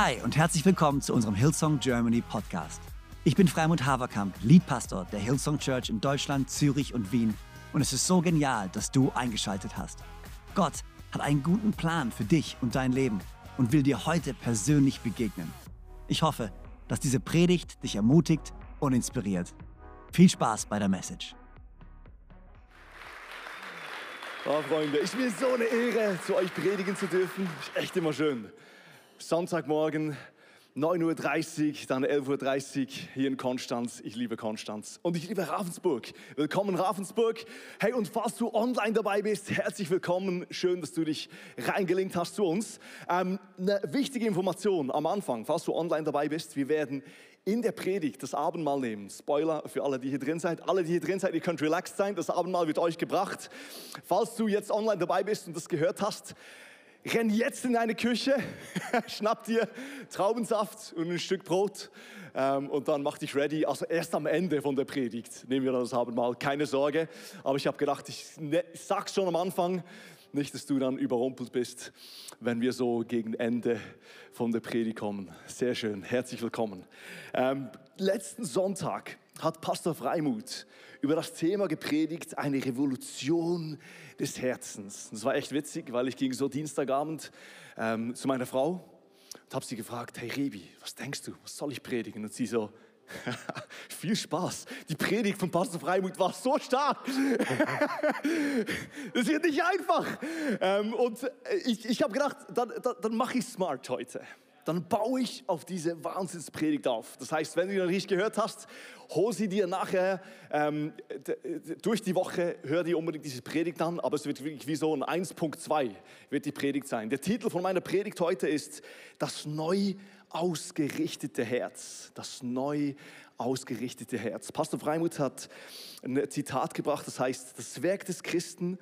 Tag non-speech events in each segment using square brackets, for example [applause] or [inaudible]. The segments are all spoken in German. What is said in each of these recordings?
Hi und herzlich willkommen zu unserem Hillsong Germany Podcast. Ich bin Freimund Haverkamp, Leadpastor der Hillsong Church in Deutschland, Zürich und Wien und es ist so genial, dass du eingeschaltet hast. Gott hat einen guten Plan für dich und dein Leben und will dir heute persönlich begegnen. Ich hoffe, dass diese Predigt dich ermutigt und inspiriert. Viel Spaß bei der Message. Oh, Freunde, ich bin so eine Ehre, zu euch predigen zu dürfen. Ist echt immer schön. Sonntagmorgen, 9.30 Uhr, dann 11.30 Uhr hier in Konstanz. Ich liebe Konstanz und ich liebe Ravensburg. Willkommen Ravensburg. Hey, und falls du online dabei bist, herzlich willkommen. Schön, dass du dich reingelinkt hast zu uns. Ähm, eine wichtige Information am Anfang, falls du online dabei bist, wir werden in der Predigt das Abendmahl nehmen. Spoiler für alle, die hier drin seid. Alle, die hier drin seid, ihr könnt relaxed sein. Das Abendmahl wird euch gebracht. Falls du jetzt online dabei bist und das gehört hast, renn jetzt in deine Küche, [laughs] schnapp dir Traubensaft und ein Stück Brot ähm, und dann mach dich ready. Also erst am Ende von der Predigt nehmen wir das Abendmahl, keine Sorge. Aber ich habe gedacht, ich, ne, ich sag's schon am Anfang, nicht, dass du dann überrumpelt bist, wenn wir so gegen Ende von der Predigt kommen. Sehr schön, herzlich willkommen. Ähm, letzten Sonntag hat Pastor Freimuth über das Thema gepredigt, eine Revolution des Herzens. Das war echt witzig, weil ich ging so Dienstagabend ähm, zu meiner Frau und habe sie gefragt, hey Rebi, was denkst du, was soll ich predigen? Und sie so, [laughs] Viel Spaß. Die Predigt von Pastor Freimuth war so stark. [laughs] das wird nicht einfach. Ähm, und ich, ich habe gedacht, dann, dann, dann mache ich smart heute dann baue ich auf diese Wahnsinnspredigt auf. Das heißt, wenn du die noch nicht gehört hast, hol sie dir nachher ähm, durch die Woche, hör dir unbedingt diese Predigt an, aber es wird wirklich wie so ein 1.2 wird die Predigt sein. Der Titel von meiner Predigt heute ist das neu ausgerichtete Herz. Das neu ausgerichtete Herz. Pastor Freimuth hat ein Zitat gebracht, das heißt, das Werk des Christen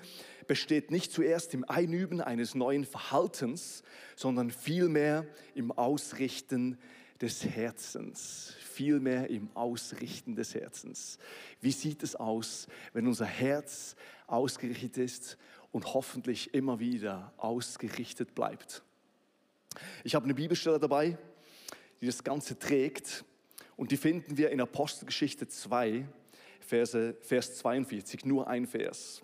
besteht nicht zuerst im Einüben eines neuen Verhaltens, sondern vielmehr im Ausrichten des Herzens. Vielmehr im Ausrichten des Herzens. Wie sieht es aus, wenn unser Herz ausgerichtet ist und hoffentlich immer wieder ausgerichtet bleibt? Ich habe eine Bibelstelle dabei, die das Ganze trägt. Und die finden wir in Apostelgeschichte 2, Verse, Vers 42, nur ein Vers.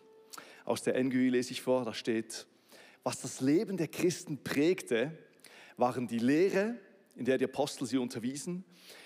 Aus der NGÜ lese ich vor, da steht, was das Leben der Christen prägte, waren die Lehre, in der die Apostel sie unterwiesen,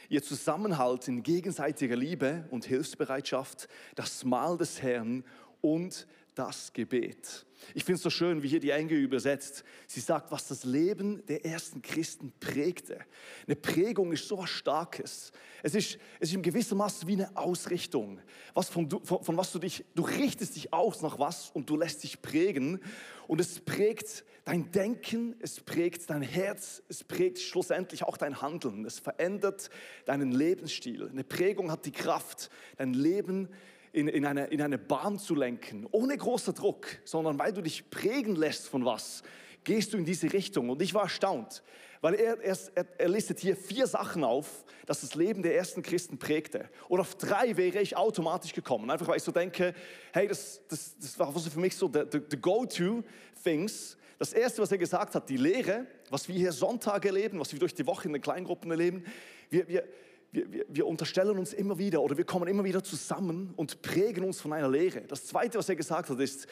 ihr Zusammenhalt in gegenseitiger Liebe und Hilfsbereitschaft, das Mahl des Herrn und das Gebet. Ich finde es so schön, wie hier die Enge übersetzt. Sie sagt, was das Leben der ersten Christen prägte. Eine Prägung ist so was Starkes. Es ist, es ist in gewissem Maße wie eine Ausrichtung. Was von, von, von was du dich, du richtest dich aus nach was und du lässt dich prägen. Und es prägt dein Denken, es prägt dein Herz, es prägt schlussendlich auch dein Handeln. Es verändert deinen Lebensstil. Eine Prägung hat die Kraft, dein Leben zu in, in, eine, in eine Bahn zu lenken, ohne großer Druck, sondern weil du dich prägen lässt von was, gehst du in diese Richtung. Und ich war erstaunt, weil er, er, er listet hier vier Sachen auf, dass das Leben der ersten Christen prägte. Und auf drei wäre ich automatisch gekommen, einfach weil ich so denke, hey, das, das, das war für mich so the, the, the go-to-things. Das erste, was er gesagt hat, die Lehre, was wir hier Sonntag erleben, was wir durch die Woche in den Kleingruppen erleben, wir, wir, wir, wir, unterstellen uns immer wieder oder wir kommen immer wieder zusammen und prägen uns von einer Lehre. Das Zweite, was er gesagt hat, ist,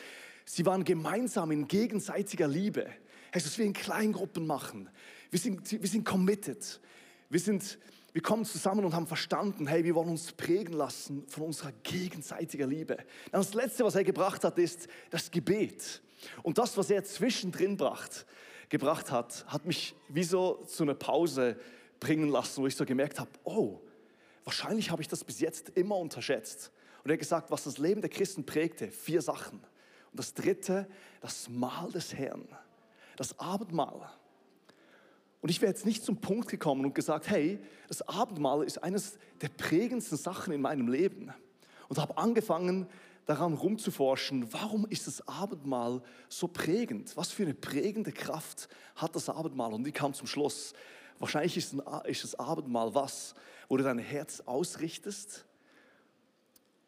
sie waren gemeinsam in gegenseitiger Liebe. Heißt, dass wir in Kleingruppen machen. Wir sind, wir sind committed. Wir, sind, wir kommen zusammen und haben verstanden, hey, wir wollen uns prägen lassen von unserer gegenseitiger Liebe. Dann das Letzte, was er gebracht hat, ist das Gebet. Und das, was er zwischendrin bracht, gebracht hat, hat mich wie so zu einer Pause bringen lassen, wo ich so gemerkt habe, oh, wahrscheinlich habe ich das bis jetzt immer unterschätzt. Und er hat gesagt, was das Leben der Christen prägte, vier Sachen. Und das dritte, das Mahl des Herrn, das Abendmahl. Und ich wäre jetzt nicht zum Punkt gekommen und gesagt, hey, das Abendmahl ist eines der prägendsten Sachen in meinem Leben. Und habe angefangen, daran rumzuforschen, warum ist das Abendmahl so prägend? Was für eine prägende Kraft hat das Abendmahl? Und ich kam zum Schluss, Wahrscheinlich ist, das Abendmahl was, wo du dein Herz ausrichtest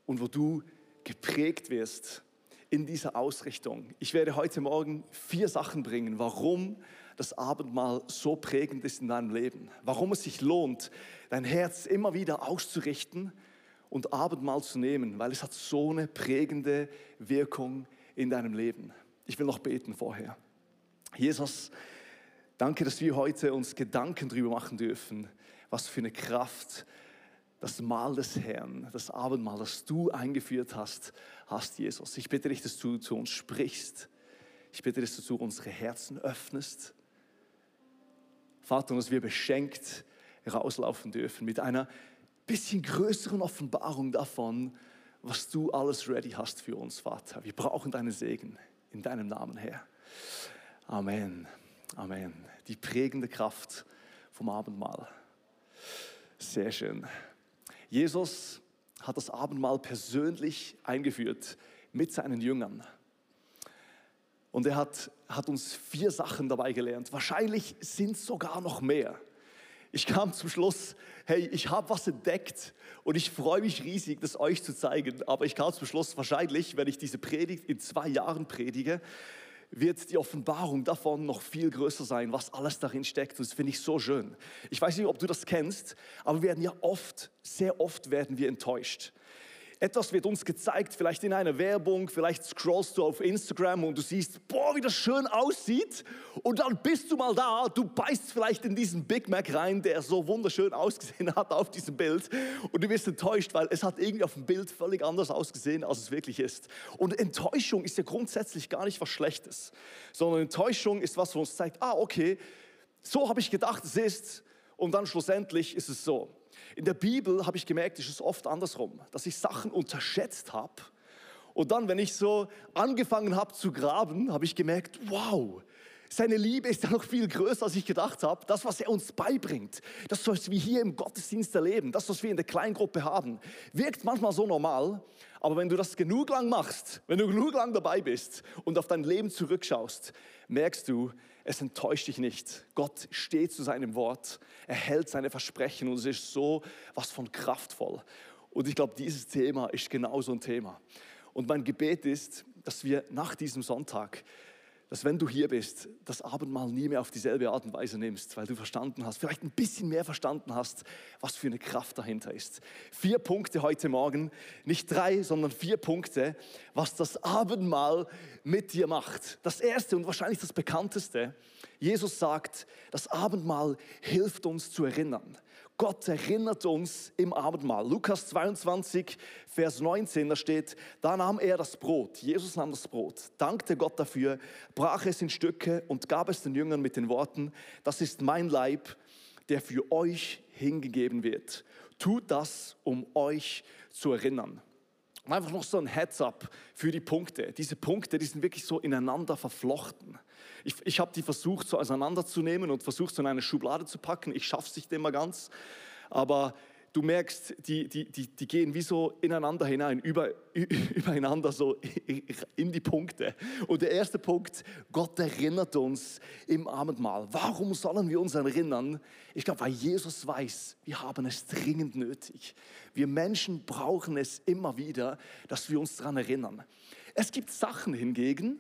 und wo du geprägt wirst in dieser Ausrichtung. Ich werde heute Morgen vier Sachen bringen, warum das Abendmahl so prägend ist in deinem Leben. Warum es sich lohnt, dein Herz immer wieder auszurichten und Abendmahl zu nehmen, weil es hat so eine prägende Wirkung in deinem Leben. Ich will noch beten vorher. Jesus, danke, dass wir heute uns Gedanken darüber machen dürfen, was für eine Kraft das Mahl des Herrn, das Abendmahl, das du eingeführt hast, hast, Jesus. Ich bitte dich, dass du zu uns sprichst. Ich bitte, dass du unsere Herzen öffnest. Vater, dass wir beschenkt rauslaufen dürfen mit einer bisschen größeren Offenbarung davon, was du alles ready hast für uns, Vater. Wir brauchen deinen Segen in deinem Namen, Herr. Amen. Amen. Die prägende Kraft vom Abendmahl. Sehr schön. Jesus hat das Abendmahl persönlich eingeführt mit seinen Jüngern. Und er hat, hat uns vier Sachen dabei gelernt. Wahrscheinlich sind es sogar noch mehr. Ich kam zum Schluss, hey, ich habe was entdeckt und ich freue mich riesig, das euch zu zeigen. Aber ich kam zum Schluss, wahrscheinlich, wenn ich diese Predigt in zwei Jahren predige, wird die Offenbarung davon noch viel größer sein, was alles darin steckt. Und das finde ich so schön. Ich weiß nicht, ob du das kennst, aber wir werden ja oft, sehr oft werden wir enttäuscht. Etwas wird uns gezeigt, vielleicht in einer Werbung, vielleicht scrollst du auf Instagram und du siehst, boah, wie das schön aussieht. Und dann bist du mal da, du beißt vielleicht in diesen Big Mac rein, der so wunderschön ausgesehen hat auf diesem Bild. Und du wirst enttäuscht, weil es hat irgendwie auf dem Bild völlig anders ausgesehen, als es wirklich ist. Und Enttäuschung ist ja grundsätzlich gar nicht was Schlechtes, sondern Enttäuschung ist was, was uns zeigt, ah, okay, so habe ich gedacht, es ist. Und dann schlussendlich ist es so. In der Bibel habe ich gemerkt, ist es oft andersrum, dass ich Sachen unterschätzt habe. Und dann, wenn ich so angefangen habe zu graben, habe ich gemerkt, wow, seine Liebe ist ja noch viel größer, als ich gedacht habe. Das, was er uns beibringt, das, was wir hier im Gottesdienst erleben, das, was wir in der Kleingruppe haben, wirkt manchmal so normal. Aber wenn du das genug lang machst, wenn du genug lang dabei bist und auf dein Leben zurückschaust, merkst du, es enttäuscht dich nicht. Gott steht zu seinem Wort, er hält seine Versprechen und es ist so was von kraftvoll. Und ich glaube, dieses Thema ist genau so ein Thema. Und mein Gebet ist, dass wir nach diesem Sonntag dass wenn du hier bist, das Abendmahl nie mehr auf dieselbe Art und Weise nimmst, weil du verstanden hast, vielleicht ein bisschen mehr verstanden hast, was für eine Kraft dahinter ist. Vier Punkte heute Morgen, nicht drei, sondern vier Punkte, was das Abendmahl mit dir macht. Das erste und wahrscheinlich das bekannteste, Jesus sagt, das Abendmahl hilft uns zu erinnern. Gott erinnert uns im Abendmahl. Lukas 22, Vers 19, da steht, da nahm er das Brot, Jesus nahm das Brot, dankte Gott dafür, brach es in Stücke und gab es den Jüngern mit den Worten, das ist mein Leib, der für euch hingegeben wird. Tut das, um euch zu erinnern. Und einfach noch so ein Heads-up für die Punkte. Diese Punkte, die sind wirklich so ineinander verflochten. Ich, ich habe die versucht so auseinanderzunehmen und versucht so in eine Schublade zu packen. Ich schaffe es nicht immer ganz, aber du merkst, die, die, die, die gehen wie so ineinander hinein, über, [laughs] übereinander so in die Punkte. Und der erste Punkt, Gott erinnert uns im Abendmahl. Warum sollen wir uns erinnern? Ich glaube, weil Jesus weiß, wir haben es dringend nötig. Wir Menschen brauchen es immer wieder, dass wir uns daran erinnern. Es gibt Sachen hingegen,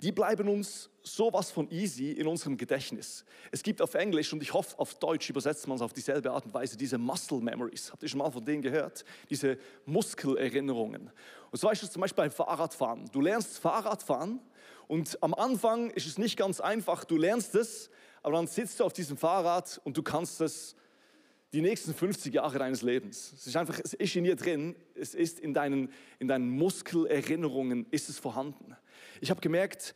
die bleiben uns sowas von easy in unserem Gedächtnis. Es gibt auf Englisch und ich hoffe auf Deutsch übersetzt man es auf dieselbe Art und Weise, diese Muscle Memories. Habt ihr schon mal von denen gehört? Diese Muskelerinnerungen. Und so weißt du zum Beispiel beim Fahrradfahren. Du lernst Fahrradfahren und am Anfang ist es nicht ganz einfach. Du lernst es, aber dann sitzt du auf diesem Fahrrad und du kannst es die nächsten 50 Jahre deines Lebens. Es ist einfach, es ist in dir drin, es ist in deinen, in deinen Muskelerinnerungen, ist es vorhanden. Ich habe gemerkt,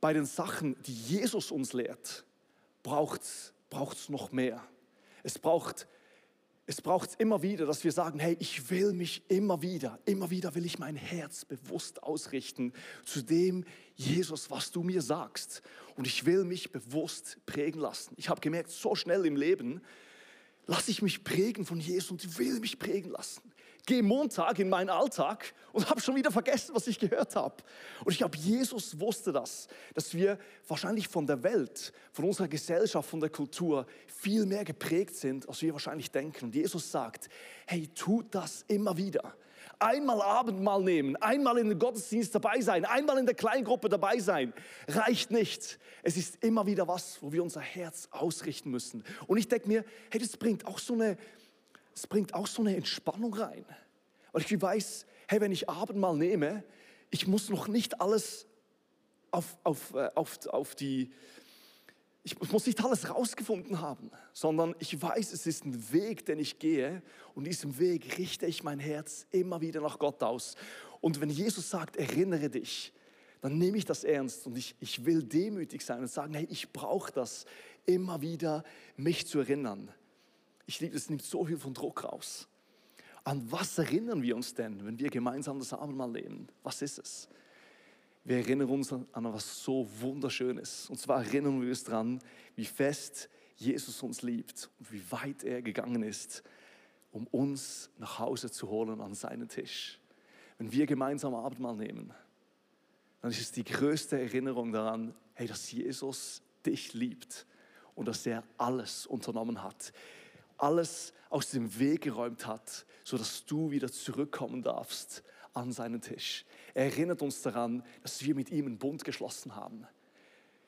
bei den Sachen, die Jesus uns lehrt, braucht es noch mehr. Es braucht es braucht immer wieder, dass wir sagen, hey, ich will mich immer wieder, immer wieder will ich mein Herz bewusst ausrichten zu dem Jesus, was du mir sagst. Und ich will mich bewusst prägen lassen. Ich habe gemerkt, so schnell im Leben lasse ich mich prägen von Jesus und will mich prägen lassen gehe Montag in meinen Alltag und habe schon wieder vergessen, was ich gehört habe. Und ich glaube, Jesus wusste das, dass wir wahrscheinlich von der Welt, von unserer Gesellschaft, von der Kultur viel mehr geprägt sind, als wir wahrscheinlich denken. Und Jesus sagt, hey, tut das immer wieder. Einmal Abendmahl nehmen, einmal in den Gottesdienst dabei sein, einmal in der Kleingruppe dabei sein, reicht nicht. Es ist immer wieder was, wo wir unser Herz ausrichten müssen. Und ich denke mir, hey, das bringt auch so eine, das bringt auch so eine Entspannung rein. Weil ich weiß, hey, wenn ich Abendmahl nehme, ich muss noch nicht alles auf, auf, äh, auf, auf die, ich muss nicht alles rausgefunden haben, sondern ich weiß, es ist ein Weg, den ich gehe und diesem Weg richte ich mein Herz immer wieder nach Gott aus. Und wenn Jesus sagt, erinnere dich, dann nehme ich das ernst und ich, ich will demütig sein und sagen, hey, ich brauche das, immer wieder mich zu erinnern. Ich liebe, es nimmt so viel von Druck raus. An was erinnern wir uns denn, wenn wir gemeinsam das Abendmahl nehmen? Was ist es? Wir erinnern uns an was so Wunderschönes. Und zwar erinnern wir uns daran, wie fest Jesus uns liebt und wie weit er gegangen ist, um uns nach Hause zu holen an seinen Tisch. Wenn wir gemeinsam Abendmahl nehmen, dann ist es die größte Erinnerung daran, hey, dass Jesus dich liebt und dass er alles unternommen hat, alles aus dem Weg geräumt hat, sodass du wieder zurückkommen darfst an seinen Tisch. Er erinnert uns daran, dass wir mit ihm einen Bund geschlossen haben.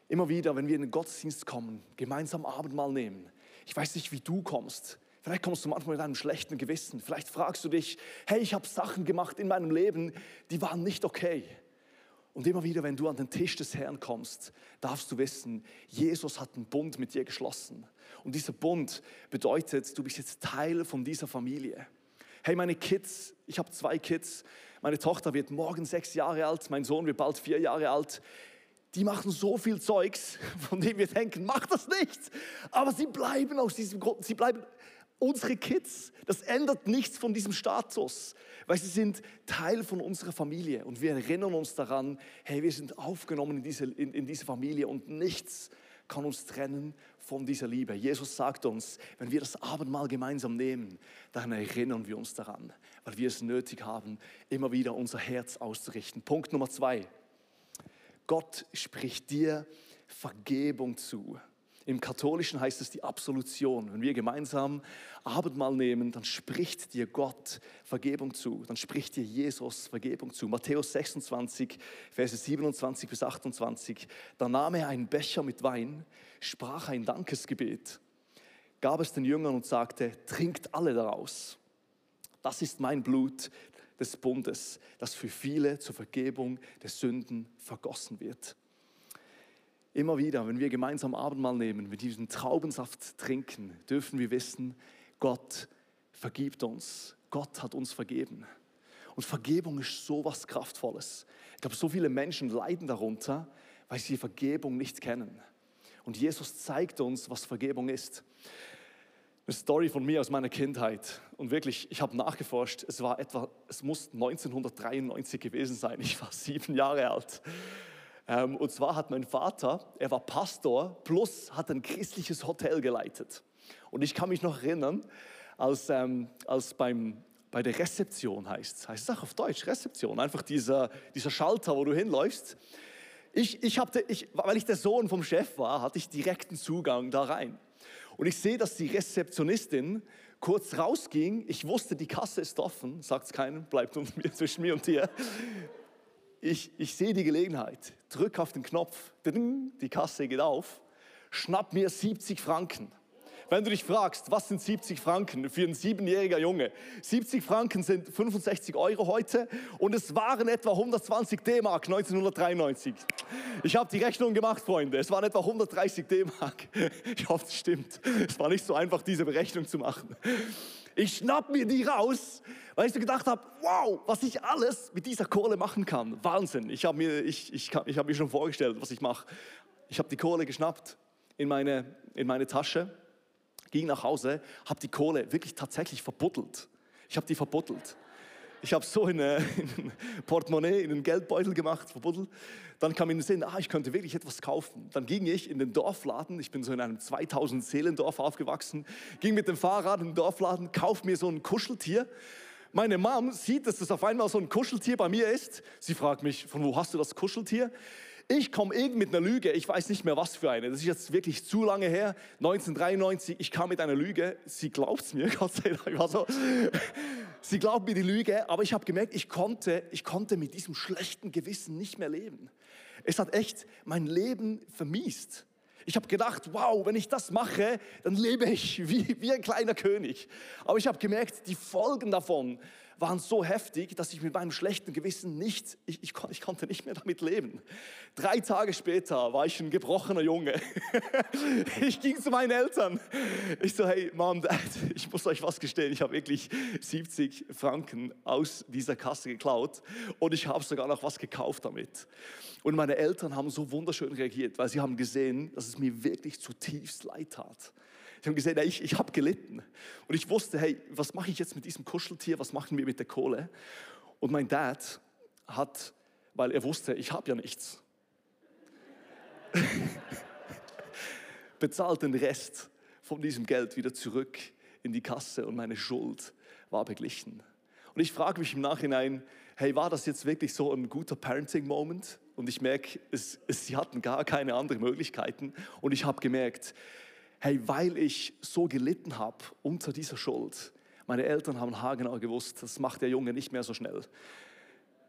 Immer wieder, wenn wir in den Gottesdienst kommen, gemeinsam Abendmahl nehmen. Ich weiß nicht, wie du kommst. Vielleicht kommst du manchmal mit einem schlechten Gewissen. Vielleicht fragst du dich, hey, ich habe Sachen gemacht in meinem Leben, die waren nicht okay. Und immer wieder, wenn du an den Tisch des Herrn kommst, darfst du wissen, Jesus hat einen Bund mit dir geschlossen. Und dieser Bund bedeutet, du bist jetzt Teil von dieser Familie. Hey, meine Kids, ich habe zwei Kids, meine Tochter wird morgen sechs Jahre alt, mein Sohn wird bald vier Jahre alt. Die machen so viel Zeugs, [laughs] von dem wir denken, mach das nicht. Aber sie bleiben aus diesem Grund, sie bleiben unsere Kids. Das ändert nichts von diesem Status, weil sie sind Teil von unserer Familie und wir erinnern uns daran, hey, wir sind aufgenommen in diese, in, in diese Familie und nichts kann uns trennen von dieser Liebe. Jesus sagt uns, wenn wir das Abendmahl gemeinsam nehmen, dann erinnern wir uns daran, weil wir es nötig haben, immer wieder unser Herz auszurichten. Punkt Nummer zwei. Gott spricht dir Vergebung zu. Im Katholischen heißt es die Absolution. Wenn wir gemeinsam Abendmahl nehmen, dann spricht dir Gott Vergebung zu. Dann spricht dir Jesus Vergebung zu. Matthäus 26, Verse 27 bis 28. Da nahm er einen Becher mit Wein, sprach ein Dankesgebet, gab es den Jüngern und sagte, trinkt alle daraus. Das ist mein Blut des Bundes, das für viele zur Vergebung der Sünden vergossen wird. Immer wieder, wenn wir gemeinsam Abendmahl nehmen, mit diesem Traubensaft trinken, dürfen wir wissen, Gott vergibt uns. Gott hat uns vergeben. Und Vergebung ist so was Kraftvolles. Ich glaube, so viele Menschen leiden darunter, weil sie Vergebung nicht kennen. Und Jesus zeigt uns, was Vergebung ist. Eine Story von mir aus meiner Kindheit. Und wirklich, ich habe nachgeforscht. Es war etwa, es muss 1993 gewesen sein. Ich war sieben Jahre alt. Ähm, und zwar hat mein Vater, er war Pastor, plus hat ein christliches Hotel geleitet. Und ich kann mich noch erinnern, als, ähm, als beim, bei der Rezeption heißt, heißt es auch auf Deutsch, Rezeption, einfach dieser, dieser Schalter, wo du hinläufst. Ich, ich hatte, ich, weil ich der Sohn vom Chef war, hatte ich direkten Zugang da rein. Und ich sehe, dass die Rezeptionistin kurz rausging. Ich wusste, die Kasse ist offen, sagt es keinem, bleibt zwischen mir und dir ich, ich sehe die Gelegenheit, drücke auf den Knopf, die Kasse geht auf, schnapp mir 70 Franken. Wenn du dich fragst, was sind 70 Franken für ein siebenjähriger Junge? 70 Franken sind 65 Euro heute und es waren etwa 120 D-Mark 1993. Ich habe die Rechnung gemacht, Freunde. Es waren etwa 130 D-Mark. [laughs] Ich hoffe, es stimmt. Es war nicht so einfach, diese Berechnung zu machen. Ich schnapp mir die raus, weil ich so gedacht habe, wow, was ich alles mit dieser Kohle machen kann. Wahnsinn. Ich habe mir, ich, ich, ich hab mir schon vorgestellt, was ich mache. Ich habe die Kohle geschnappt in meine, in meine Tasche, ging nach Hause, habe die Kohle wirklich tatsächlich verbuddelt. Ich habe die verbuddelt. Ich habe so in, eine, in ein Portemonnaie, in einen Geldbeutel gemacht, verbuddelt. Dann kam mir in den Sinn, ah, ich könnte wirklich etwas kaufen. Dann ging ich in den Dorfladen, ich bin so in einem 2000 Seelendorf aufgewachsen, ging mit dem Fahrrad in den Dorfladen, kauf mir so ein Kuscheltier. Meine Mom sieht, dass das auf einmal so ein Kuscheltier bei mir ist. Sie fragt mich, von wo hast du das Kuscheltier? Ich komme irgend mit einer Lüge, ich weiß nicht mehr was für eine. Das ist jetzt wirklich zu lange her. 1993, ich kam mit einer Lüge. Sie glaubt es mir, [laughs] Gott sei Dank. Ich war so, Sie glaubt mir die Lüge, aber ich habe gemerkt, ich konnte, ich konnte mit diesem schlechten Gewissen nicht mehr leben. Es hat echt mein Leben vermiest. Ich habe gedacht, wow, wenn ich das mache, dann lebe ich wie, wie ein kleiner König. Aber ich habe gemerkt, die Folgen davon waren so heftig, dass ich mit meinem schlechten Gewissen nicht, ich, ich, ich, konnte nicht mehr damit leben. Drei Tage später war ich ein gebrochener Junge. [laughs] ich ging zu meinen Eltern. Ich so, hey Mom, Dad, ich muss euch was gestehen, ich habe wirklich 70 Franken aus dieser Kasse geklaut und ich habe sogar noch was gekauft damit. Und meine Eltern haben so wunderschön reagiert, weil sie haben gesehen, dass es mir wirklich zutiefst leid tat. Sie haben gesehen, ich, ich habe gelitten. Und ich wusste, hey, was mache ich jetzt mit diesem Kuscheltier? Was machen wir mit der Kohle? Und mein Dad hat, weil er wusste, ich habe ja nichts, [laughs] bezahlt den Rest von diesem Geld wieder zurück in die Kasse und meine Schuld war beglichen. Und ich frage mich im Nachhinein, hey, war das jetzt wirklich so ein guter Parenting-Moment? Und ich merke, es, es, sie hatten gar keine anderen Möglichkeiten. Und ich habe gemerkt, hey, weil ich so gelitten habe unter dieser Schuld, meine Eltern haben haargenau gewusst, das macht der Junge nicht mehr so schnell.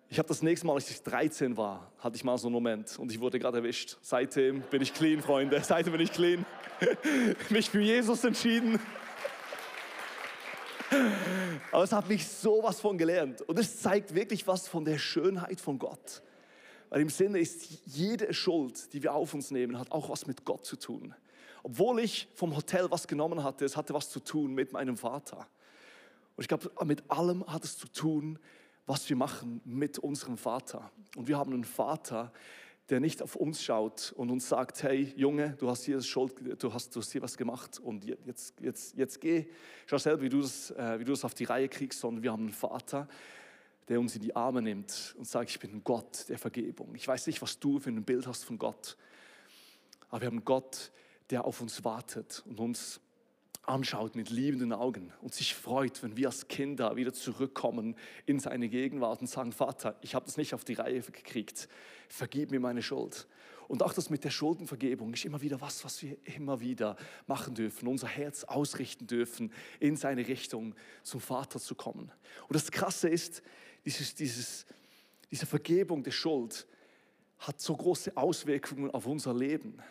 Ich habe das nächste Mal, als ich 13 war, hatte ich mal so einen Moment und ich wurde gerade erwischt. Seitdem bin ich clean, Freunde. Seitdem bin ich clean. [laughs] mich für Jesus entschieden. Aber es hat mich sowas von gelernt. Und es zeigt wirklich was von der Schönheit von Gott. Weil im Sinne ist, jede Schuld, die wir auf uns nehmen, hat auch was mit Gott zu tun. Obwohl ich vom Hotel was genommen hatte, es hatte was zu tun mit meinem Vater. Und ich glaube, mit allem hat es zu tun, was wir machen mit unserem Vater. Und wir haben einen Vater, der nicht auf uns schaut und uns sagt, hey Junge, du hast hier Schuld, du hast, du hast hier was gemacht und jetzt, jetzt, jetzt geh, schau selber, wie du, das, äh, wie du das auf die Reihe kriegst, sondern wir haben einen Vater, der uns in die Arme nimmt und sagt, ich bin Gott der Vergebung. Ich weiß nicht, was du für ein Bild hast von Gott, aber wir haben einen Gott, der auf uns wartet und uns anschaut mit liebenden Augen und sich freut, wenn wir als Kinder wieder zurückkommen in seine Gegenwart und sagen, Vater, ich habe das nicht auf die Reihe gekriegt, vergib mir meine Schuld. Und auch das mit der Schuldenvergebung ist immer wieder was, was wir immer wieder machen dürfen, unser Herz ausrichten dürfen, in seine Richtung zum Vater zu kommen. Und das Krasse ist, dieses, dieses, diese Vergebung der Schuld hat so große Auswirkungen auf unser Leben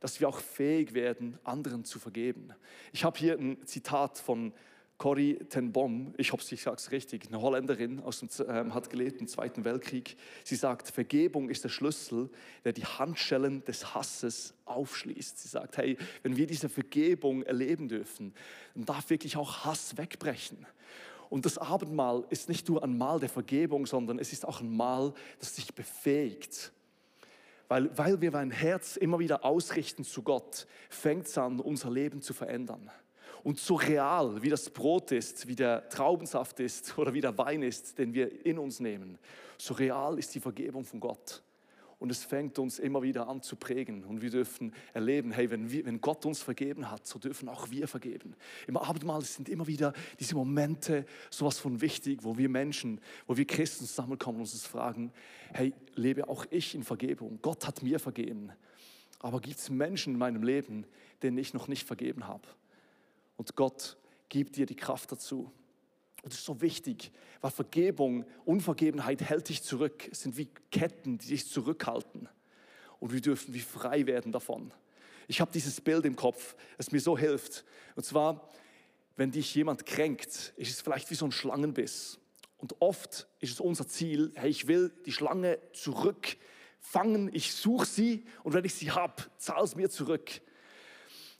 dass wir auch fähig werden, anderen zu vergeben. Ich habe hier ein Zitat von Corrie ten Bom, ich hoffe, ich sage es richtig, eine Holländerin, aus dem, äh, hat gelebt im Zweiten Weltkrieg. Sie sagt, Vergebung ist der Schlüssel, der die Handschellen des Hasses aufschließt. Sie sagt, hey, wenn wir diese Vergebung erleben dürfen, dann darf wirklich auch Hass wegbrechen. Und das Abendmahl ist nicht nur ein Mahl der Vergebung, sondern es ist auch ein Mahl, das sich befähigt, weil, weil wir mein Herz immer wieder ausrichten zu Gott, fängt es an, unser Leben zu verändern. Und so real wie das Brot ist, wie der Traubensaft ist oder wie der Wein ist, den wir in uns nehmen, so real ist die Vergebung von Gott. Und es fängt uns immer wieder an zu prägen. Und wir dürfen erleben, hey, wenn, wir, wenn Gott uns vergeben hat, so dürfen auch wir vergeben. Im Abendmahl sind immer wieder diese Momente, sowas von wichtig, wo wir Menschen, wo wir Christen zusammenkommen und uns fragen, hey, lebe auch ich in Vergebung? Gott hat mir vergeben. Aber gibt es Menschen in meinem Leben, denen ich noch nicht vergeben habe? Und Gott gibt dir die Kraft dazu. Und das ist so wichtig, weil Vergebung, Unvergebenheit hält dich zurück. Es sind wie Ketten, die dich zurückhalten. Und wir dürfen wie frei werden davon. Ich habe dieses Bild im Kopf, das mir so hilft. Und zwar, wenn dich jemand kränkt, ist es vielleicht wie so ein Schlangenbiss. Und oft ist es unser Ziel, hey, ich will die Schlange zurückfangen, ich suche sie und wenn ich sie habe, zahl es mir zurück.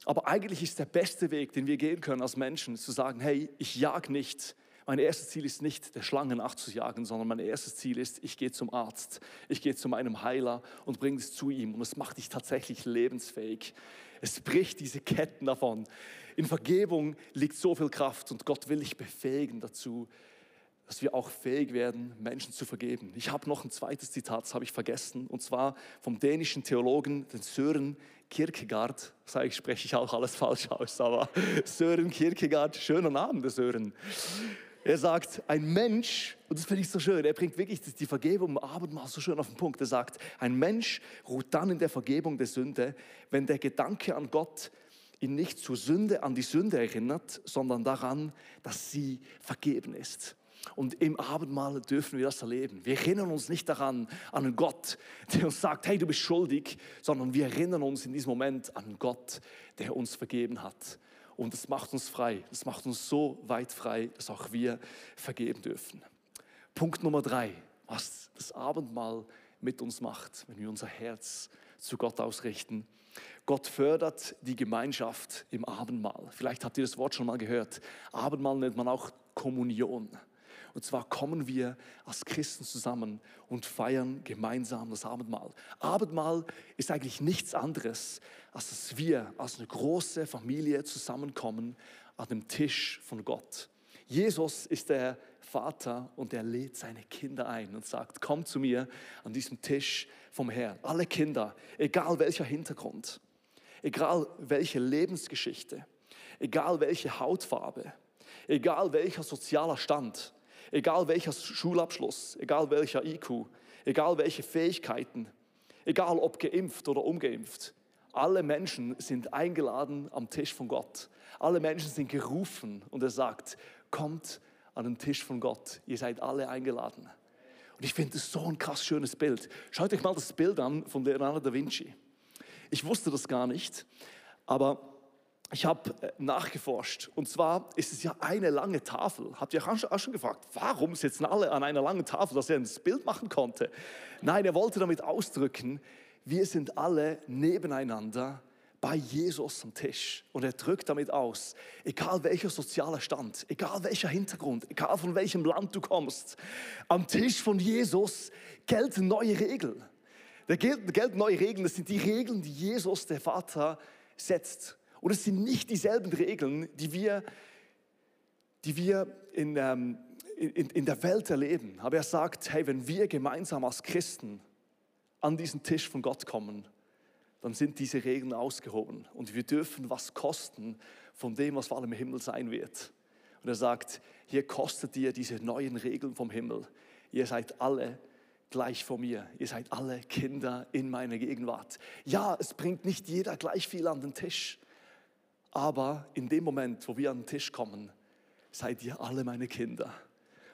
Aber eigentlich ist der beste Weg, den wir gehen können als Menschen, zu sagen, hey, ich jag nicht mein erstes Ziel ist nicht, der Schlange nachzujagen, sondern mein erstes Ziel ist, ich gehe zum Arzt, ich gehe zu meinem Heiler und bringe es zu ihm. Und es macht dich tatsächlich lebensfähig. Es bricht diese Ketten davon. In Vergebung liegt so viel Kraft und Gott will dich befähigen dazu, dass wir auch fähig werden, Menschen zu vergeben. Ich habe noch ein zweites Zitat, das habe ich vergessen, und zwar vom dänischen Theologen, den Sören Kierkegaard. Sage ich, spreche ich auch alles falsch aus, aber [laughs] Sören Kierkegaard, schöner Name, der Sören. Er sagt, ein Mensch, und das finde ich so schön, er bringt wirklich die Vergebung im Abendmahl so schön auf den Punkt. Er sagt, ein Mensch ruht dann in der Vergebung der Sünde, wenn der Gedanke an Gott ihn nicht zur Sünde, an die Sünde erinnert, sondern daran, dass sie vergeben ist. Und im Abendmahl dürfen wir das erleben. Wir erinnern uns nicht daran, an einen Gott, der uns sagt, hey, du bist schuldig, sondern wir erinnern uns in diesem Moment an Gott, der uns vergeben hat. Und das macht uns frei. Das macht uns so weit frei, dass auch wir vergeben dürfen. Punkt Nummer drei, was das Abendmahl mit uns macht, wenn wir unser Herz zu Gott ausrichten. Gott fördert die Gemeinschaft im Abendmahl. Vielleicht habt ihr das Wort schon mal gehört. Abendmahl nennt man auch Kommunion. Und zwar kommen wir als Christen zusammen und feiern gemeinsam das Abendmahl. Abendmahl ist eigentlich nichts anderes, als dass wir als eine große Familie zusammenkommen an dem Tisch von Gott. Jesus ist der Vater und er lädt seine Kinder ein und sagt, komm zu mir an diesem Tisch vom Herrn. Alle Kinder, egal welcher Hintergrund, egal welche Lebensgeschichte, egal welche Hautfarbe, egal welcher sozialer Stand, egal welcher Schulabschluss, egal welcher IQ, egal welche Fähigkeiten, egal ob geimpft oder ungeimpft. Alle Menschen sind eingeladen am Tisch von Gott. Alle Menschen sind gerufen und er sagt, kommt an den Tisch von Gott. Ihr seid alle eingeladen. Und ich finde das so ein krass schönes Bild. Schaut euch mal das Bild an von Leonardo da Vinci. Ich wusste das gar nicht, aber ich habe äh, nachgeforscht. Und zwar ist es ja eine lange Tafel. Habt ihr auch schon gefragt, warum sitzen alle an einer langen Tafel, dass er ein Bild machen konnte? Nein, er wollte damit ausdrücken, wir sind alle nebeneinander bei Jesus am Tisch. Und er drückt damit aus, egal welcher sozialer Stand, egal welcher Hintergrund, egal von welchem Land du kommst, am Tisch von Jesus gelten neue Regeln. Da gelten neue Regeln, das sind die Regeln, die Jesus, der Vater, setzt. Und es sind nicht dieselben Regeln, die wir, die wir in, ähm, in, in der Welt erleben. Aber er sagt, hey, wenn wir gemeinsam als Christen an diesen Tisch von Gott kommen, dann sind diese Regeln ausgehoben. Und wir dürfen was kosten von dem, was vor allem im Himmel sein wird. Und er sagt, hier kostet ihr diese neuen Regeln vom Himmel. Ihr seid alle gleich vor mir. Ihr seid alle Kinder in meiner Gegenwart. Ja, es bringt nicht jeder gleich viel an den Tisch. Aber in dem Moment, wo wir an den Tisch kommen, seid ihr alle meine Kinder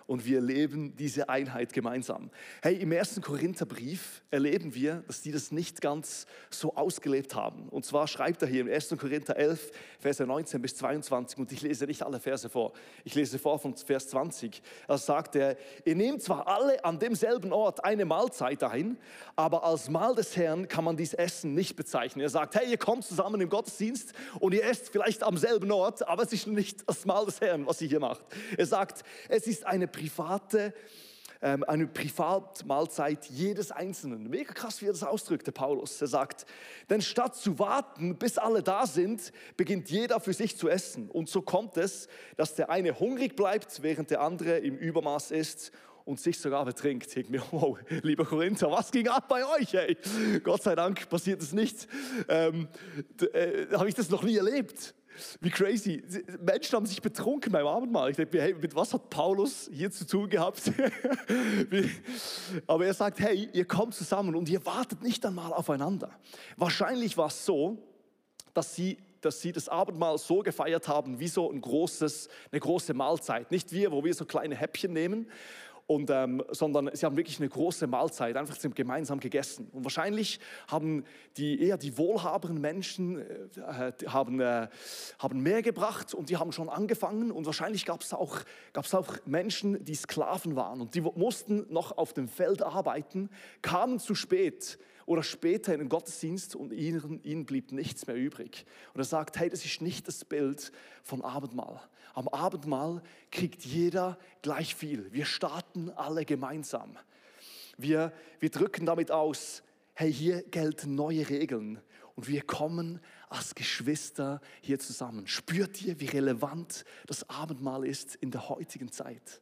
und wir leben diese Einheit gemeinsam. Hey, im ersten Korintherbrief erleben wir, dass die das nicht ganz so ausgelebt haben. Und zwar schreibt er hier im 1. Korinther 11, Verse 19 bis 22, und ich lese nicht alle Verse vor, ich lese vor von Vers 20. Da sagt er, ihr nehmt zwar alle an demselben Ort eine Mahlzeit ein, aber als Mahl des Herrn kann man dies Essen nicht bezeichnen. Er sagt, hey, ihr kommt zusammen im Gottesdienst und ihr esst vielleicht am selben Ort, aber es ist nicht das Mahl des Herrn, was ihr hier macht. Er sagt, es ist eine private, ähm, eine Privatmahlzeit jedes Einzelnen. Mega krass, wie er das ausdrückt, der Paulus. Er sagt, denn statt zu warten, bis alle da sind, beginnt jeder für sich zu essen. Und so kommt es, dass der eine hungrig bleibt, während der andere im Übermaß isst und sich sogar betrinkt. Ich mir, [laughs] wow, lieber Korinther, was ging ab bei euch? Ey? Gott sei Dank passiert es nicht. Ähm, äh, Habe ich das noch nie erlebt. Wie crazy. Menschen haben sich betrunken beim Abendmahl. Ich denke hey, mit was hat Paulus hier zu tun gehabt? [laughs] Aber er sagt, hey, ihr kommt zusammen und ihr wartet nicht einmal aufeinander. Wahrscheinlich war es so, dass sie dass sie das Abendmahl so gefeiert haben wie so ein großes, eine große Mahlzeit. Nicht wir, wo wir so kleine Häppchen nehmen, und, ähm, sondern sie haben wirklich eine große Mahlzeit, einfach gemeinsam gegessen. Und wahrscheinlich haben die eher die wohlhabenden Menschen äh, haben, äh, haben mehr gebracht und die haben schon angefangen. Und wahrscheinlich gab es auch, auch Menschen, die Sklaven waren und die mussten noch auf dem Feld arbeiten, kamen zu spät oder später in den Gottesdienst und ihnen, ihnen blieb nichts mehr übrig. Und er sagt, hey, das ist nicht das Bild von Abendmahl. Am Abendmahl kriegt jeder gleich viel. Wir starten alle gemeinsam. Wir, wir drücken damit aus, hey, hier gelten neue Regeln und wir kommen als Geschwister hier zusammen. Spürt ihr, wie relevant das Abendmahl ist in der heutigen Zeit?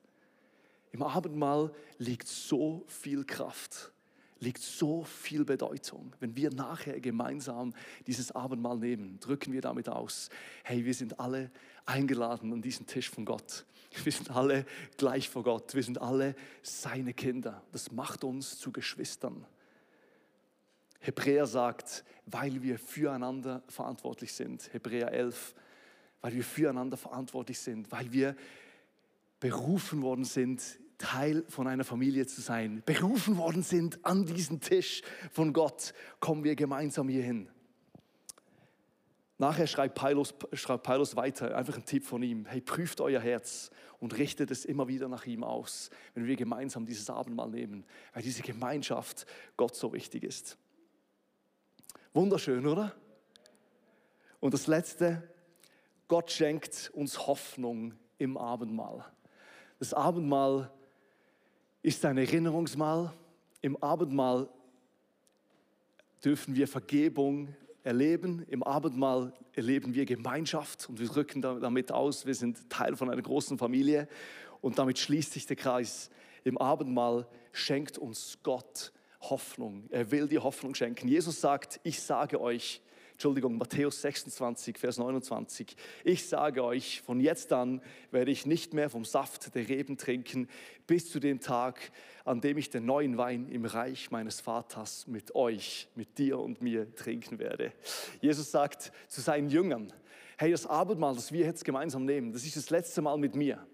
Im Abendmahl liegt so viel Kraft liegt so viel Bedeutung. Wenn wir nachher gemeinsam dieses Abendmahl nehmen, drücken wir damit aus, hey, wir sind alle eingeladen an diesen Tisch von Gott. Wir sind alle gleich vor Gott. Wir sind alle seine Kinder. Das macht uns zu Geschwistern. Hebräer sagt, weil wir füreinander verantwortlich sind. Hebräer 11, weil wir füreinander verantwortlich sind, weil wir berufen worden sind, Teil von einer Familie zu sein, berufen worden sind an diesen Tisch von Gott, kommen wir gemeinsam hierhin. Nachher schreibt Paulus, schreibt Paulus weiter, einfach ein Tipp von ihm, hey, prüft euer Herz und richtet es immer wieder nach ihm aus, wenn wir gemeinsam dieses Abendmahl nehmen, weil diese Gemeinschaft Gott so wichtig ist. Wunderschön, oder? Und das Letzte, Gott schenkt uns Hoffnung im Abendmahl. Das Abendmahl ist ein Erinnerungsmahl. Im Abendmahl dürfen wir Vergebung erleben. Im Abendmahl erleben wir Gemeinschaft und wir drücken damit aus, wir sind Teil von einer großen Familie und damit schließt sich der Kreis. Im Abendmahl schenkt uns Gott Hoffnung. Er will die Hoffnung schenken. Jesus sagt, ich sage euch, Entschuldigung, Matthäus 26, Vers 29. Ich sage euch, von jetzt an werde ich nicht mehr vom Saft der Reben trinken, bis zu dem Tag, an dem ich den neuen Wein im Reich meines Vaters mit euch, mit dir und mir trinken werde. Jesus sagt zu seinen Jüngern, hey, das Abendmahl, das wir jetzt gemeinsam nehmen, das ist das letzte Mal mit mir.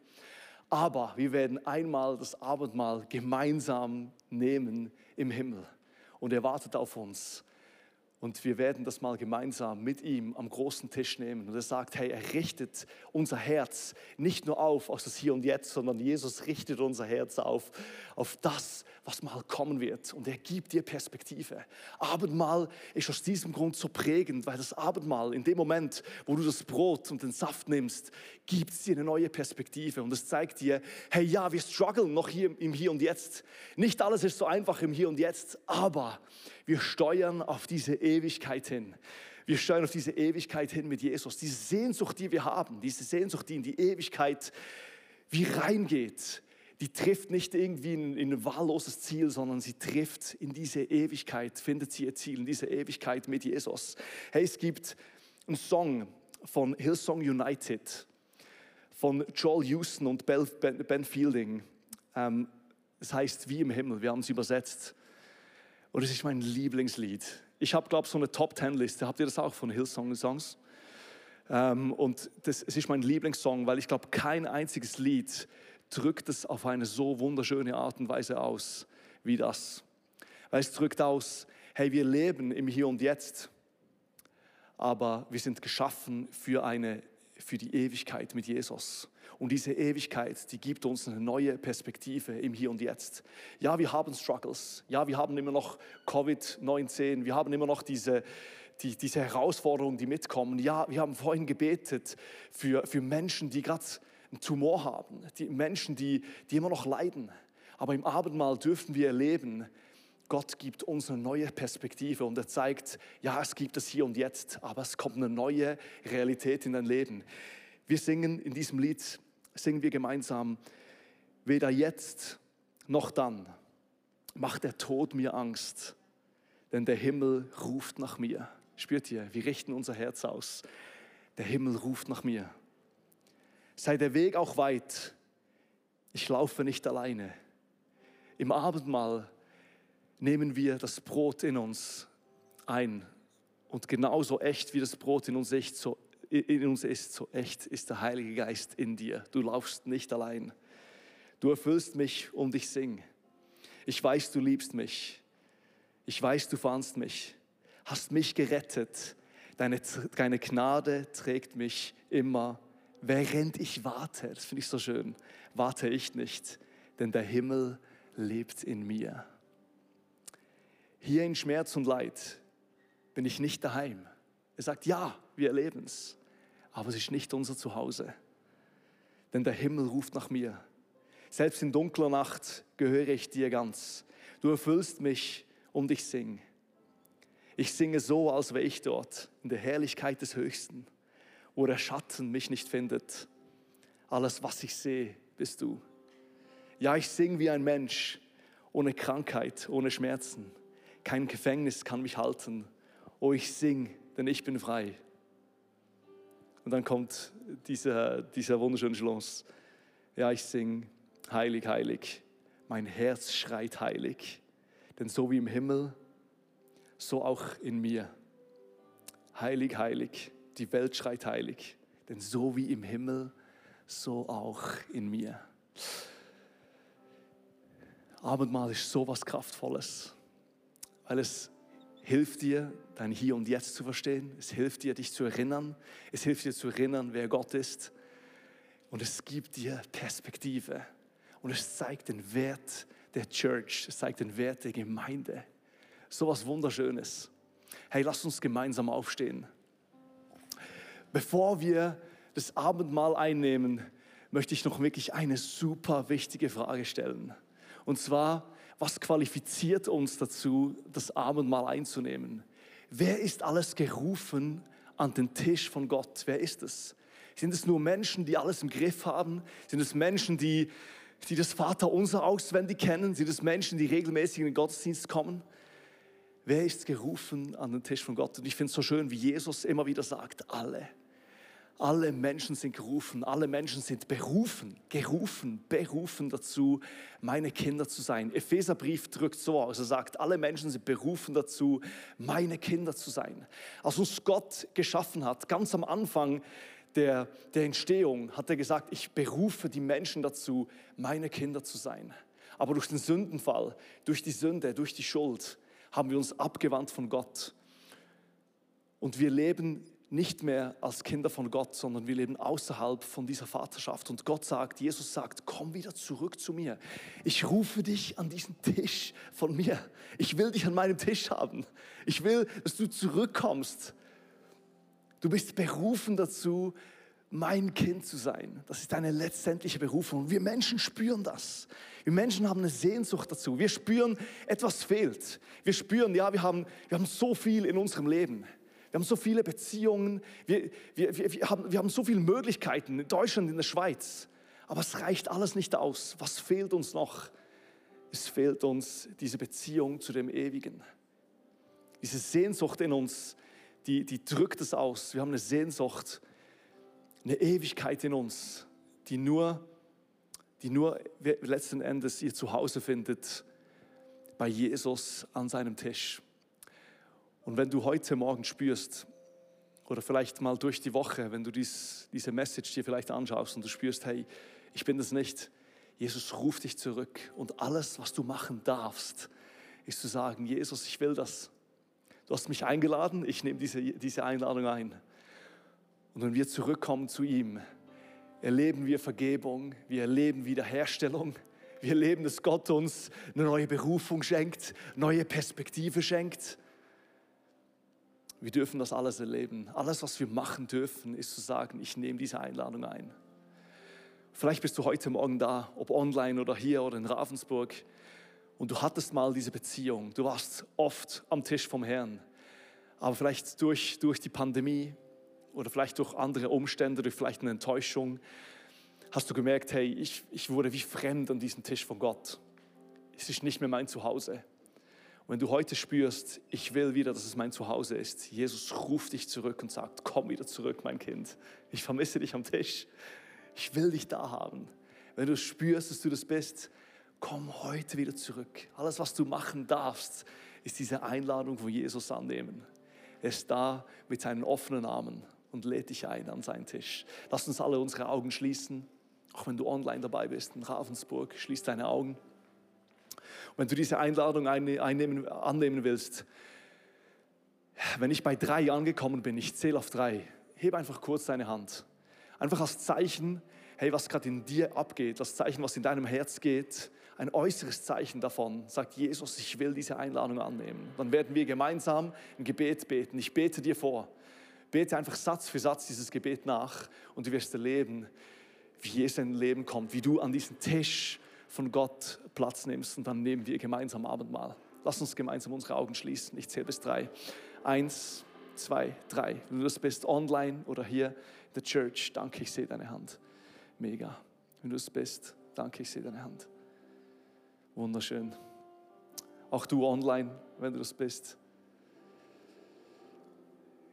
Aber wir werden einmal das Abendmahl gemeinsam nehmen im Himmel. Und er wartet auf uns. Und wir werden das mal gemeinsam mit ihm am großen Tisch nehmen. Und er sagt, hey, er richtet unser Herz nicht nur auf aus das Hier und Jetzt, sondern Jesus richtet unser Herz auf, auf das, was mal kommen wird. Und er gibt dir Perspektive. Abendmahl ist aus diesem Grund so prägend, weil das Abendmahl in dem Moment, wo du das Brot und den Saft nimmst, gibt es dir eine neue Perspektive. Und es zeigt dir, hey, ja, wir strugglen noch hier im Hier und Jetzt. Nicht alles ist so einfach im Hier und Jetzt, aber wir steuern auf diese Ewigkeit hin. Wir steuern auf diese Ewigkeit hin mit Jesus. Diese Sehnsucht, die wir haben, diese Sehnsucht, die in die Ewigkeit wie reingeht, die trifft nicht irgendwie in, in ein wahlloses Ziel, sondern sie trifft in diese Ewigkeit, findet sie ihr Ziel, in diese Ewigkeit mit Jesus. Hey, es gibt einen Song von Hillsong United, von Joel Houston und Ben Fielding. Ähm, es heißt Wie im Himmel, wir haben es übersetzt. Und es ist mein Lieblingslied. Ich habe, glaube ich, so eine Top-Ten-Liste. Habt ihr das auch von Hillsong-Songs? Ähm, und das, es ist mein Lieblingssong, weil ich glaube, kein einziges Lied drückt es auf eine so wunderschöne Art und Weise aus wie das. Weil es drückt aus, hey, wir leben im Hier und Jetzt, aber wir sind geschaffen für, eine, für die Ewigkeit mit Jesus. Und diese Ewigkeit, die gibt uns eine neue Perspektive im Hier und Jetzt. Ja, wir haben Struggles. Ja, wir haben immer noch Covid-19. Wir haben immer noch diese, die, diese Herausforderungen, die mitkommen. Ja, wir haben vorhin gebetet für, für Menschen, die gerade einen Tumor haben. Die Menschen, die, die immer noch leiden. Aber im Abendmahl dürfen wir erleben, Gott gibt uns eine neue Perspektive und er zeigt, ja, es gibt es hier und jetzt, aber es kommt eine neue Realität in dein Leben. Wir singen in diesem Lied singen wir gemeinsam, weder jetzt noch dann macht der Tod mir Angst, denn der Himmel ruft nach mir. Spürt ihr, wir richten unser Herz aus. Der Himmel ruft nach mir. Sei der Weg auch weit, ich laufe nicht alleine. Im Abendmahl nehmen wir das Brot in uns ein und genauso echt wie das Brot in uns ist, so in uns ist, so echt ist der Heilige Geist in dir. Du laufst nicht allein. Du erfüllst mich und ich sing. Ich weiß, du liebst mich. Ich weiß, du fandst mich. Hast mich gerettet. Deine, deine Gnade trägt mich immer. Während ich warte, das finde ich so schön, warte ich nicht, denn der Himmel lebt in mir. Hier in Schmerz und Leid bin ich nicht daheim. Er sagt, ja, wir erleben es aber es ist nicht unser Zuhause. Denn der Himmel ruft nach mir. Selbst in dunkler Nacht gehöre ich dir ganz. Du erfüllst mich und ich sing. Ich singe so, als wäre ich dort, in der Herrlichkeit des Höchsten, wo der Schatten mich nicht findet. Alles, was ich sehe, bist du. Ja, ich singe wie ein Mensch, ohne Krankheit, ohne Schmerzen. Kein Gefängnis kann mich halten. Oh, ich sing, denn ich bin frei. Und dann kommt dieser, dieser wunderschöne Schluss. Ja, ich singe, heilig, heilig. Mein Herz schreit heilig. Denn so wie im Himmel, so auch in mir. Heilig, heilig. Die Welt schreit heilig. Denn so wie im Himmel, so auch in mir. Abendmahl ist so was Kraftvolles, weil es hilft dir, dein Hier und Jetzt zu verstehen. Es hilft dir, dich zu erinnern. Es hilft dir zu erinnern, wer Gott ist. Und es gibt dir Perspektive. Und es zeigt den Wert der Church. Es zeigt den Wert der Gemeinde. So was Wunderschönes. Hey, lass uns gemeinsam aufstehen. Bevor wir das Abendmahl einnehmen, möchte ich noch wirklich eine super wichtige Frage stellen. Und zwar, was qualifiziert uns dazu, das Abendmahl einzunehmen? Wer ist alles gerufen an den Tisch von Gott? Wer ist es? Sind es nur Menschen, die alles im Griff haben? Sind es Menschen, die, die das Vaterunser auswendig kennen? Sind es Menschen, die regelmäßig in den Gottesdienst kommen? Wer ist gerufen an den Tisch von Gott? Und ich finde es so schön, wie Jesus immer wieder sagt, alle. Alle Menschen sind gerufen, alle Menschen sind berufen, gerufen, berufen dazu, meine Kinder zu sein. Epheserbrief drückt so aus, er sagt, alle Menschen sind berufen dazu, meine Kinder zu sein. Als uns Gott geschaffen hat, ganz am Anfang der, der Entstehung, hat er gesagt, ich berufe die Menschen dazu, meine Kinder zu sein. Aber durch den Sündenfall, durch die Sünde, durch die Schuld, haben wir uns abgewandt von Gott. Und wir leben nicht mehr als Kinder von Gott, sondern wir leben außerhalb von dieser Vaterschaft. Und Gott sagt, Jesus sagt, komm wieder zurück zu mir. Ich rufe dich an diesen Tisch von mir. Ich will dich an meinem Tisch haben. Ich will, dass du zurückkommst. Du bist berufen dazu, mein Kind zu sein. Das ist deine letztendliche Berufung. Wir Menschen spüren das. Wir Menschen haben eine Sehnsucht dazu. Wir spüren, etwas fehlt. Wir spüren, ja, wir haben, wir haben so viel in unserem Leben. Wir haben so viele Beziehungen, wir, wir, wir, wir, haben, wir haben so viele Möglichkeiten in Deutschland, in der Schweiz. Aber es reicht alles nicht aus. Was fehlt uns noch? Es fehlt uns diese Beziehung zu dem Ewigen. Diese Sehnsucht in uns, die, die drückt es aus. Wir haben eine Sehnsucht, eine Ewigkeit in uns, die nur, die nur letzten Endes ihr Zuhause findet bei Jesus an seinem Tisch. Und wenn du heute Morgen spürst, oder vielleicht mal durch die Woche, wenn du dies, diese Message dir vielleicht anschaust und du spürst, hey, ich bin das nicht, Jesus ruft dich zurück und alles, was du machen darfst, ist zu sagen, Jesus, ich will das. Du hast mich eingeladen, ich nehme diese, diese Einladung ein. Und wenn wir zurückkommen zu ihm, erleben wir Vergebung, wir erleben Wiederherstellung, wir erleben, dass Gott uns eine neue Berufung schenkt, neue Perspektive schenkt. Wir dürfen das alles erleben. Alles, was wir machen dürfen, ist zu sagen, ich nehme diese Einladung ein. Vielleicht bist du heute Morgen da, ob online oder hier oder in Ravensburg, und du hattest mal diese Beziehung. Du warst oft am Tisch vom Herrn. Aber vielleicht durch, durch die Pandemie oder vielleicht durch andere Umstände, durch vielleicht eine Enttäuschung, hast du gemerkt, hey, ich, ich wurde wie fremd an diesem Tisch von Gott. Es ist nicht mehr mein Zuhause wenn du heute spürst, ich will wieder, dass es mein Zuhause ist, Jesus ruft dich zurück und sagt, komm wieder zurück, mein Kind. Ich vermisse dich am Tisch. Ich will dich da haben. Wenn du spürst, dass du das bist, komm heute wieder zurück. Alles, was du machen darfst, ist diese Einladung von Jesus annehmen. Er ist da mit seinen offenen Armen und lädt dich ein an seinen Tisch. Lass uns alle unsere Augen schließen. Auch wenn du online dabei bist in Ravensburg, schließ deine Augen. Wenn du diese Einladung einnehmen, annehmen willst, wenn ich bei drei angekommen bin, ich zähle auf drei, heb einfach kurz deine Hand. Einfach als Zeichen, hey, was gerade in dir abgeht, das Zeichen, was in deinem Herz geht, ein äußeres Zeichen davon, sagt Jesus, ich will diese Einladung annehmen. Dann werden wir gemeinsam ein Gebet beten. Ich bete dir vor. Bete einfach Satz für Satz dieses Gebet nach und du wirst erleben, wie Jesus in dein Leben kommt, wie du an diesen Tisch von Gott Platz nimmst und dann nehmen wir gemeinsam Abendmahl. Lass uns gemeinsam unsere Augen schließen. Ich zähle bis drei. Eins, zwei, drei. Wenn du das bist, online oder hier in der Church, danke, ich sehe deine Hand. Mega. Wenn du es bist, danke, ich sehe deine Hand. Wunderschön. Auch du online, wenn du das bist.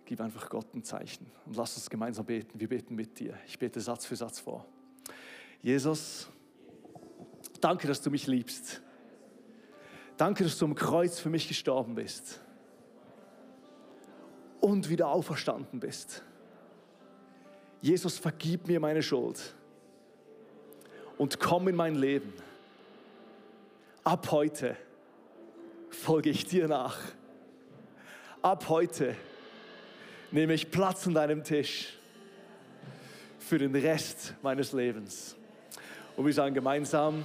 Gib einfach Gott ein Zeichen und lass uns gemeinsam beten. Wir beten mit dir. Ich bete Satz für Satz vor. Jesus, Danke, dass du mich liebst. Danke, dass du am Kreuz für mich gestorben bist und wieder auferstanden bist. Jesus, vergib mir meine Schuld und komm in mein Leben. Ab heute folge ich dir nach. Ab heute nehme ich Platz an deinem Tisch für den Rest meines Lebens. Und wir sagen gemeinsam